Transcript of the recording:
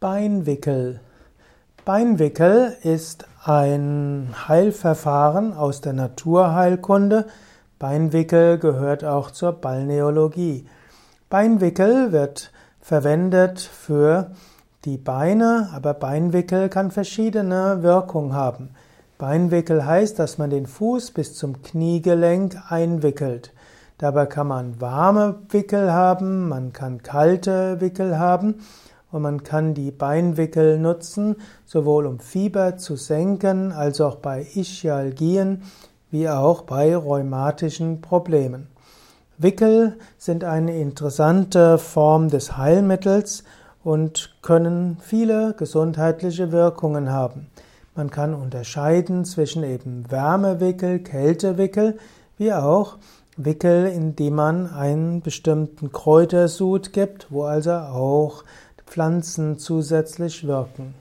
Beinwickel. Beinwickel ist ein Heilverfahren aus der Naturheilkunde. Beinwickel gehört auch zur Balneologie. Beinwickel wird verwendet für die Beine, aber Beinwickel kann verschiedene Wirkungen haben. Beinwickel heißt, dass man den Fuß bis zum Kniegelenk einwickelt. Dabei kann man warme Wickel haben, man kann kalte Wickel haben und man kann die Beinwickel nutzen, sowohl um Fieber zu senken, als auch bei Ischialgien, wie auch bei rheumatischen Problemen. Wickel sind eine interessante Form des Heilmittels und können viele gesundheitliche Wirkungen haben. Man kann unterscheiden zwischen eben Wärmewickel, Kältewickel, wie auch Wickel, in die man einen bestimmten Kräutersud gibt, wo also auch Pflanzen zusätzlich wirken.